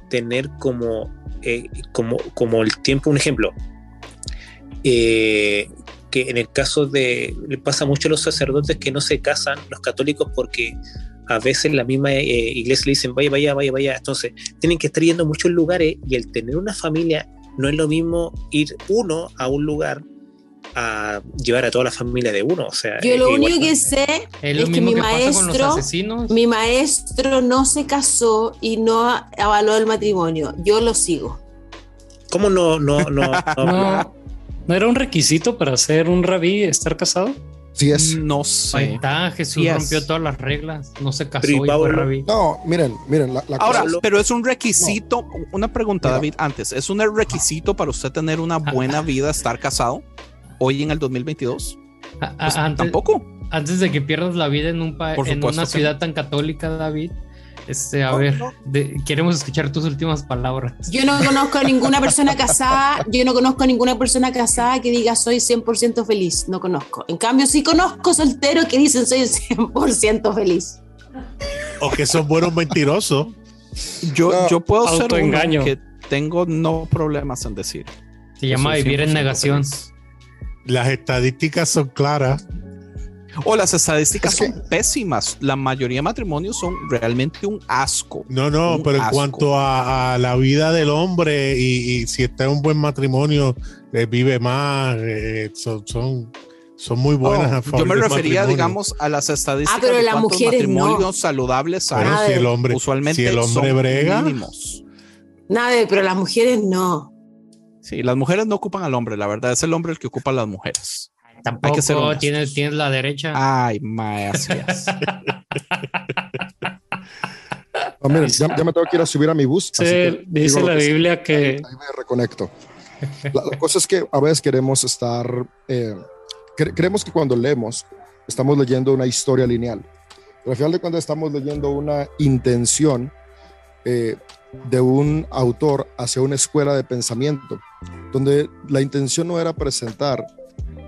tener como, eh, como, como el tiempo, un ejemplo, eh, que en el caso de, le pasa mucho a los sacerdotes que no se casan, los católicos, porque a veces la misma eh, iglesia le dicen, vaya, vaya, vaya, vaya, entonces tienen que estar yendo a muchos lugares y el tener una familia no es lo mismo ir uno a un lugar a llevar a toda la familia de uno. O sea, Yo lo único que sé Es es que mi que maestro, asesinos. mi maestro no se casó y no avaló el matrimonio. Yo lo sigo. ¿Cómo no, no, no, no- No, ¿no era un requisito para ser un rabí estar casado? Sí es. No Ahí sé. está, Jesús rompió todas las reglas. No se casó y ¿y fue rabí. No, miren, miren, la, la Ahora, cosa pero es un requisito. Una pregunta, Mira. David, antes. ¿Es un requisito para usted tener una buena vida estar casado hoy en el 2022? A- a- Pues, antes, tampoco. antes de que pierdas la vida en, un Por en una que ciudad tan católica, David, este, a No, ver, no. de- queremos escuchar tus últimas palabras. Yo no conozco a ninguna persona casada, yo no conozco a ninguna persona casada que diga soy 100% feliz, no conozco. En cambio, sí conozco solteros que dicen soy 100% feliz. O que son buenos mentirosos. Yo, No. yo puedo ser Autoengaño. que tengo no problemas en decir. Se llama vivir en 100% negación. feliz. Las estadísticas son claras. O las estadísticas Es que- son pésimas. La mayoría de matrimonios son realmente un asco. No, no, pero en cuanto a, a la vida del hombre y, y si está en un buen matrimonio, eh, vive más, eh, son, son, son muy buenas. No, a favor yo me refería, matrimonio. digamos, a las estadísticas Ah, pero de las mujeres no. matrimonios saludables hay. Pero Nada si el hombre, Usualmente si el hombre son brega, mínimos. Nada, pero las mujeres no. Sí, las mujeres no ocupan al hombre, la verdad es el hombre el que ocupa a las mujeres. Tampoco que ser honestos. tienes, tienes la derecha. Ay, mae, así es. no, miren, ya, ya me tengo que ir a subir a mi bus. Sí, que dice la que sea. Biblia que ahí me reconecto. La, la cosa es que a veces queremos estar, eh, cre- creemos que cuando leemos estamos leyendo una historia lineal, pero al final de cuentas estamos leyendo una intención eh, de un autor hacia una escuela de pensamiento, donde la intención no era presentar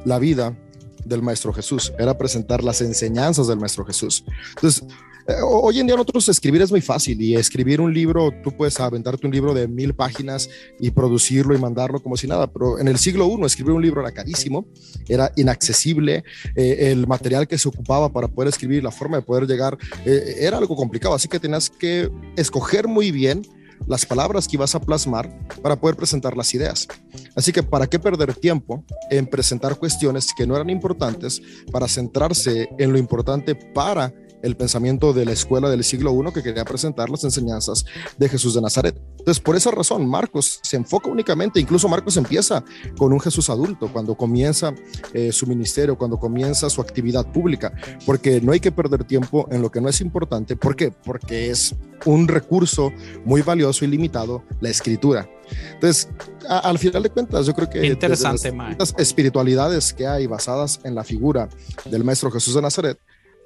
la vida del Maestro Jesús, era presentar las enseñanzas del Maestro Jesús. Entonces, eh, hoy en día nosotros escribir es muy fácil y escribir un libro, tú puedes aventarte un libro de mil páginas y producirlo y mandarlo como si nada, pero en el siglo I escribir un libro era carísimo, era inaccesible, eh, el material que se ocupaba para poder escribir, la forma de poder llegar, eh, era algo complicado, así que tenías que escoger muy bien las palabras que ibas a plasmar para poder presentar las ideas. Así que, ¿para qué perder tiempo en presentar cuestiones que no eran importantes para centrarse en lo importante para el pensamiento de la escuela del siglo I que quería presentar las enseñanzas de Jesús de Nazaret? Entonces, por esa razón, Marcos se enfoca únicamente, incluso Marcos empieza con un Jesús adulto, cuando comienza eh, su ministerio, cuando comienza su actividad pública, porque no hay que perder tiempo en lo que no es importante. ¿Por qué? Porque es un recurso muy valioso y limitado, la escritura. Entonces, a- al final de cuentas, yo creo que interesante, las espiritualidades que hay basadas en la figura del Maestro Jesús de Nazaret,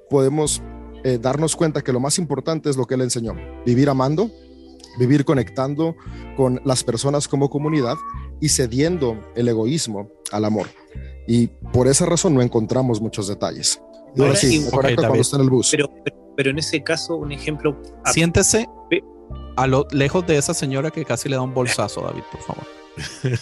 podemos eh, darnos cuenta que lo más importante es lo que él enseñó, vivir amando, vivir conectando con las personas como comunidad y cediendo el egoísmo al amor. Y por esa razón no encontramos muchos detalles. Y ahora Ahora, sí, y- mejor Ok, acá cuando está en el bus. Pero, pero, pero en ese caso, un ejemplo. Siéntese a lo lejos de esa señora que casi le da un bolsazo, David, por favor.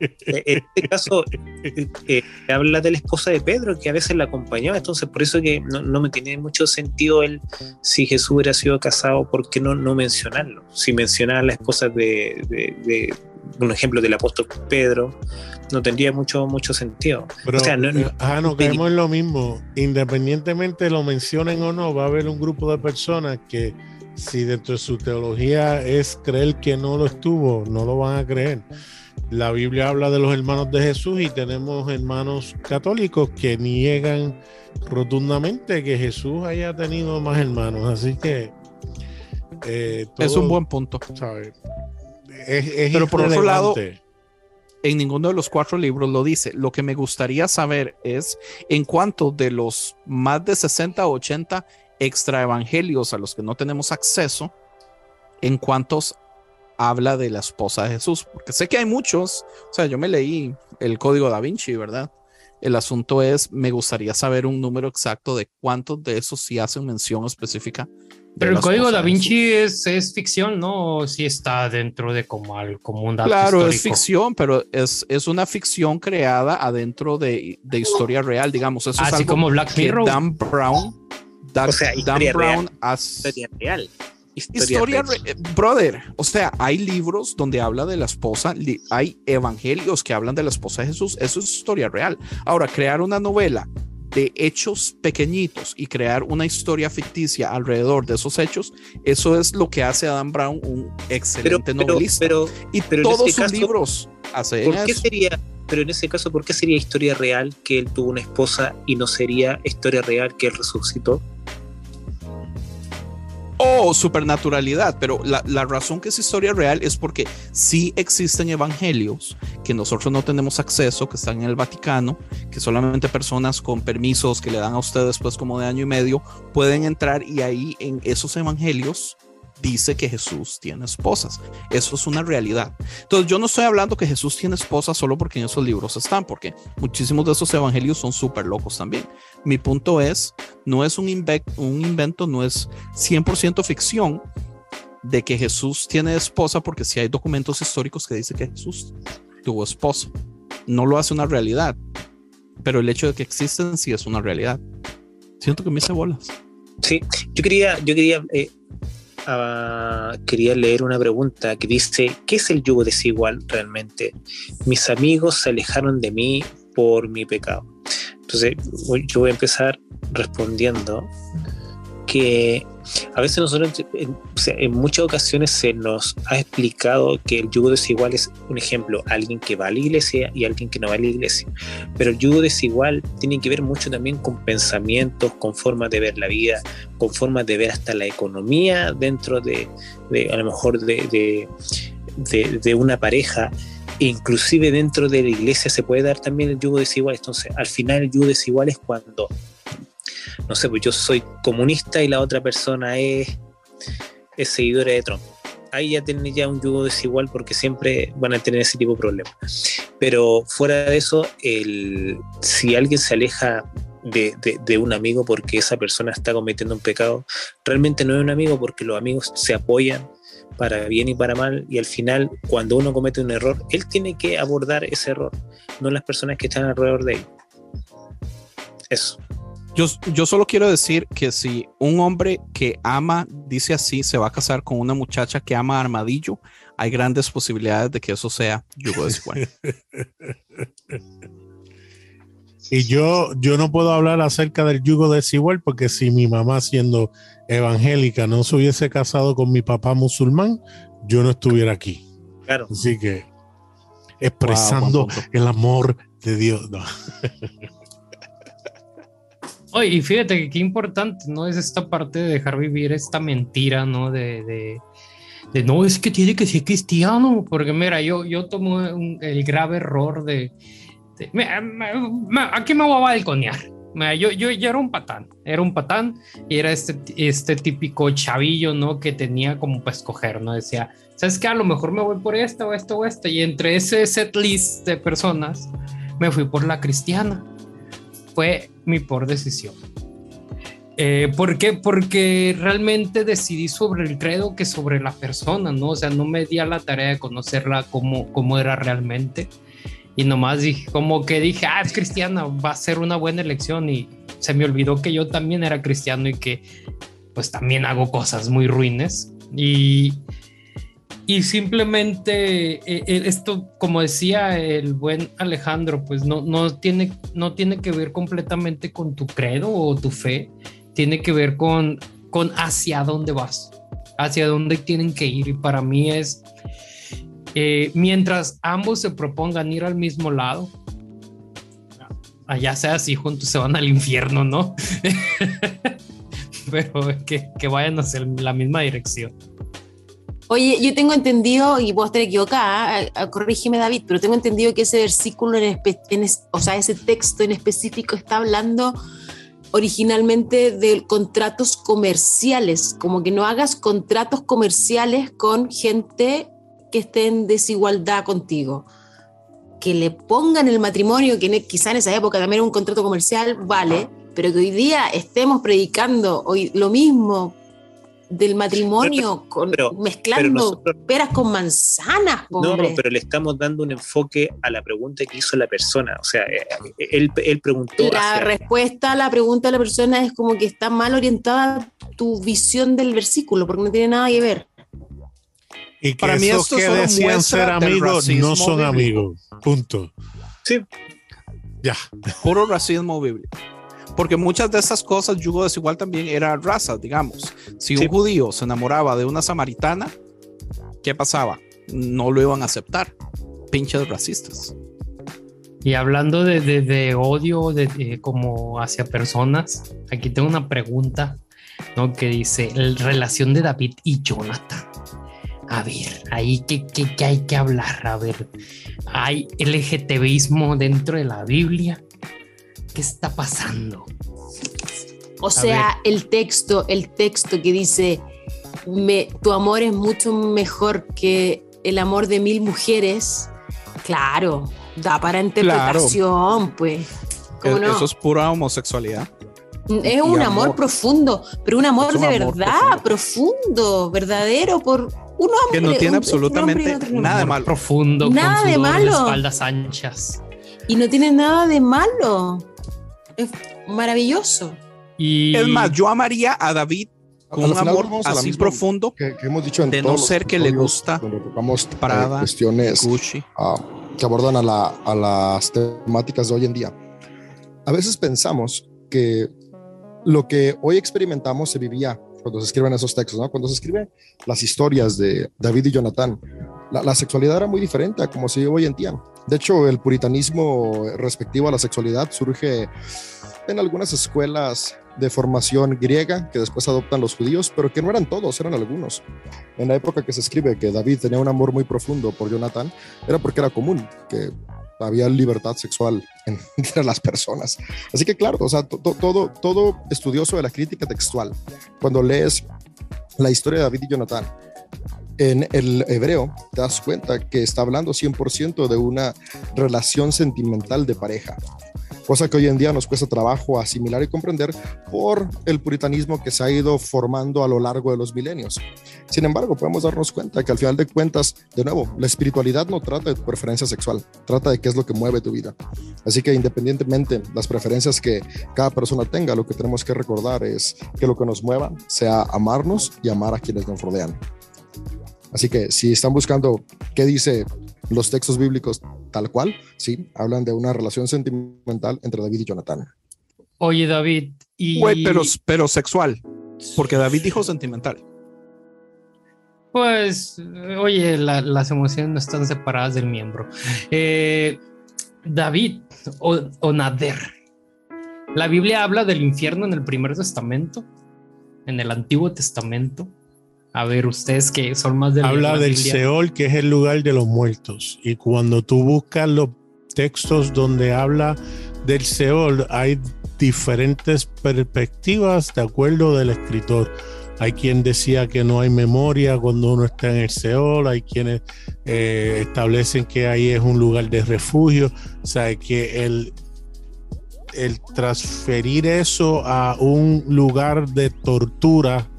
En este caso, eh, eh, habla de la esposa de Pedro, que a veces la acompañaba, entonces por eso que no, no me tiene mucho sentido el si Jesús hubiera sido casado, ¿por qué no, no mencionarlo? Si mencionaba a la esposa de, de- de- un ejemplo del apóstol Pedro, no tendría mucho, mucho sentido. Pero, o sea, no- eh, ah, no caemos en lo mismo. Independientemente lo mencionen o no, va a haber un grupo de personas que, si dentro de su teología es creer que no lo estuvo, no lo van a creer. La Biblia habla de los hermanos de Jesús y tenemos hermanos católicos que niegan rotundamente que Jesús haya tenido más hermanos. Así que. eh, Es un buen punto. ¿sabe? Es, es Pero por otro lado. En ninguno de los cuatro libros lo dice. Lo que me gustaría saber es en cuánto de los más de 60 o 80 extra evangelios a los que no tenemos acceso, en cuántos habla de la esposa de Jesús. Porque sé que hay muchos. O sea, yo me leí el código da Vinci, ¿verdad? El asunto es, me gustaría saber un número exacto de cuántos de esos sí hacen mención específica. Pero el código da. Vinci es, es ficción, ¿no? O sí está dentro de como, al, como un dato Claro, es histórico. ficción, pero es, es una ficción creada adentro de, de historia real, digamos. Eso es Así algo como Black Mirror. Dan Brown, Dan, O sea, Dan Brown real. real. Historia, re- eh, brother, o sea, hay libros donde habla de la esposa, li- hay evangelios que hablan de la esposa de Jesús, eso es historia real. Ahora, crear una novela de hechos pequeñitos y crear una historia ficticia alrededor de esos hechos, eso es lo que hace a Dan Brown un excelente pero, novelista. pero, y pero todos ese sus caso, libros hacen ¿por qué eso. sería, pero en ese caso, ¿por qué sería historia real que él tuvo una esposa y no sería historia real que él resucitó? O supernaturalidad, pero la, la razón que es historia real es porque sí existen evangelios que nosotros no tenemos acceso, que están en el Vaticano, que solamente personas con permisos que le dan a ustedes después como de año y medio pueden entrar y ahí en esos evangelios dice que Jesús tiene esposas. Eso es una realidad. Entonces yo no estoy hablando que Jesús tiene esposas solo porque en esos libros están, porque muchísimos de esos evangelios son súper locos también. Mi punto es, no es un, inve- un invento, no es 100% ficción de que Jesús tiene esposa, porque si hay documentos históricos que dicen que Jesús tuvo esposa. No lo hace una realidad, pero el hecho de que existen sí es una realidad. Siento que me hice bolas. Sí, yo quería, yo quería, eh, ah, quería leer una pregunta que dice, ¿qué es el yugo desigual realmente? Mis amigos se alejaron de mí por mi pecado. Entonces, yo voy a empezar respondiendo que a veces nosotros, en, en muchas ocasiones se nos ha explicado que el yugo desigual es un ejemplo, alguien que va a la iglesia y alguien que no va a la iglesia. Pero el yugo desigual tiene que ver mucho también con pensamientos, con formas de ver la vida, con formas de ver hasta la economía dentro de, a lo mejor de, de, de- de una pareja. E inclusive dentro de la iglesia se puede dar también el yugo desigual. Entonces, al final el yugo desigual es cuando, no sé, pues yo soy comunista y la otra persona es, es seguidora de Trump. Ahí ya tienen ya un yugo desigual porque siempre van a tener ese tipo de problemas. Pero fuera de eso, el, si alguien se aleja de, de- de un amigo porque esa persona está cometiendo un pecado, realmente no es un amigo porque los amigos se apoyan para bien y para mal y al final cuando uno comete un error, él tiene que abordar ese error, no las personas que están alrededor de él. Eso. Yo, yo solo quiero decir que si un hombre que ama, dice así, se va a casar con una muchacha que ama armadillo, hay grandes posibilidades de que eso sea yugo desigual. Y yo, yo no puedo hablar acerca del yugo desigual porque si mi mamá siendo evangélica no se hubiese casado con mi papá musulmán, yo no estuviera aquí. Claro. Así que expresando Wow, el amor de Dios. No. Oye, y fíjate qué importante, ¿no? Es esta parte de dejar vivir esta mentira, ¿no? De, de, de, no, es que tiene que ser cristiano, porque mira, yo, yo tomo un- el grave error de, de- me- me- me- aquí me voy a balconear. Yo, yo, yo era un patán, era un patán y era este, este típico chavillo, ¿no? Que tenía como para escoger, ¿no? Decía, ¿sabes qué? A lo mejor me voy por esta o esta o esta. Y entre ese set list de personas, me fui por la cristiana. Fue mi peor decisión. Eh, ¿Por qué? Porque realmente decidí sobre el credo que sobre la persona, ¿no? O sea, no me di a la tarea de conocerla como, como era realmente. Y nomás dije, como que dije, ah, es cristiana, va a ser una buena elección. Y se me olvidó que yo también era cristiano y que pues también hago cosas muy ruines. Y, y simplemente eh, eh, esto, como decía el buen Alejandro, pues no, no, tiene, no tiene que ver completamente con tu credo o tu fe, tiene que ver con, con hacia dónde vas, hacia dónde tienen que ir. Y para mí es, eh, mientras ambos se propongan ir al mismo lado, allá sea así juntos se van al infierno, ¿no? Pero que, que vayan hacia la misma dirección. Oye, yo tengo entendido, y vos estar equivocada, ah, ah, corrígeme David, pero tengo entendido que ese versículo, en, en es- o sea, ese texto en específico está hablando originalmente de contratos comerciales, como que no hagas contratos comerciales con gente que esté en desigualdad contigo. Que le pongan el matrimonio, que ne- quizá en esa época también era un contrato comercial, vale, pero que hoy día estemos predicando hoy lo mismo del matrimonio, con, pero- mezclando pero nosotros- peras con manzanas, No, hombre. pero le estamos dando un enfoque a la pregunta que hizo la persona. O sea, eh, él, él preguntó. La respuesta a la pregunta de la persona es como que está mal orientada tu visión del versículo, porque no tiene nada que ver. Y que Para mí esos esto que decían ser amigos no son bíblico. amigos. Punto. Sí. Ya. Puro racismo bíblico. Porque muchas de esas cosas, yugo desigual también era raza, digamos. Si Sí. un judío se enamoraba de una samaritana, ¿qué pasaba? No lo iban a aceptar. Pinches racistas. Y hablando de, de- de odio de, de como hacia personas, aquí tengo una pregunta, ¿no? Que dice, la relación de David y Jonathan. A ver, ahí que, que, que hay que hablar, a ver, ¿hay LGTBismo dentro de la Biblia? ¿Qué está pasando? O sea, el texto, el texto que dice, me, tu amor es mucho mejor que el amor de mil mujeres, claro, da para interpretación, pues. ¿Cómo E- no? Eso es pura homosexualidad. Es y un amor, amor. profundo, pero un amor Es un de amor verdad, profundo. verdadero, por un hombre. Que no tiene un- un absolutamente otro hombre. nada de malo. Profundo, Nada con de malo. espaldas anchas. Y no tiene nada de malo. Es maravilloso. Y Es más, yo amaría a David con un amor así misma profundo. que, que hemos dicho en De no todos ser que le gusta eh, Prada, cuestiones Gucci. ah, que abordan a, la- a las temáticas de hoy en día. A veces pensamos que lo que hoy experimentamos se vivía cuando se escriben esos textos, ¿no? Cuando se escriben las historias de David y Jonathan, la, sexualidad era muy diferente a como se vive hoy en día. De hecho, el puritanismo respectivo a la sexualidad surge en algunas escuelas de formación griega que después adoptan los judíos, pero que no eran todos, eran algunos. En la época que se escribe que David tenía un amor muy profundo por Jonathan, era porque era común, que había libertad sexual en- entre las personas. Así que claro, o sea, to- todo, todo estudioso de la crítica textual, cuando lees la historia de David y Jonathan, en el hebreo te das cuenta que está hablando 100% de una relación sentimental de pareja, cosa que hoy en día nos cuesta trabajo asimilar y comprender por el puritanismo que se ha ido formando a lo largo de los milenios. Sin embargo, podemos darnos cuenta que al final de cuentas, de nuevo, la espiritualidad no trata de tu preferencia sexual, trata de qué es lo que mueve tu vida. Así que independientemente de las preferencias que cada persona tenga, lo que tenemos que recordar es que lo que nos mueva sea amarnos y amar a quienes nos rodean. Así que si están buscando qué dice los textos bíblicos tal cual, sí, hablan de una relación sentimental entre David y Jonathan. oye David, y Güey, pero, pero sexual. Porque David dijo sentimental. Pues, oye, la- las emociones no están separadas del miembro. Eh, David o, o Nader. La Biblia habla del infierno en el primer testamento, en el Antiguo Testamento. A ver, ustedes que son más de Habla la del. Seol, que es el lugar de los muertos. Y cuando tú buscas los textos donde habla del Seol, hay diferentes perspectivas de acuerdo del escritor. Hay quien decía que no hay memoria cuando uno está en el Seol, hay quienes eh, establecen que ahí es un lugar de refugio, o sea, que el, el transferir eso a un lugar de tortura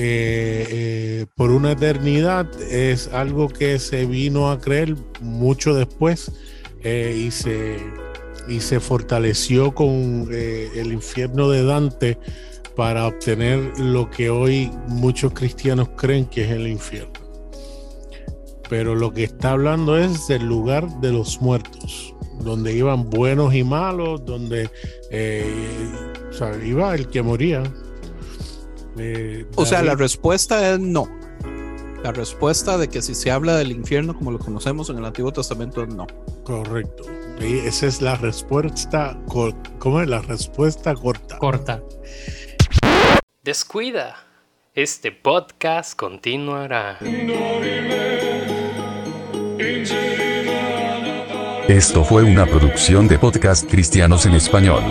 eh, eh, por una eternidad es algo que se vino a creer mucho después y se y se fortaleció con eh, el infierno de Dante para obtener lo que hoy muchos cristianos creen que es el infierno. Pero lo que está hablando es del lugar de los muertos, donde iban buenos y malos, donde eh, iba el que moría. Eh, o sea, la respuesta es no. La respuesta de que si se habla del infierno como lo conocemos en el Antiguo Testamento es no. Correcto esa es la respuesta. ¿Cómo es la respuesta corta? Corta. Descuida. Este podcast continuará. Esto fue una producción de podcast cristianos en español.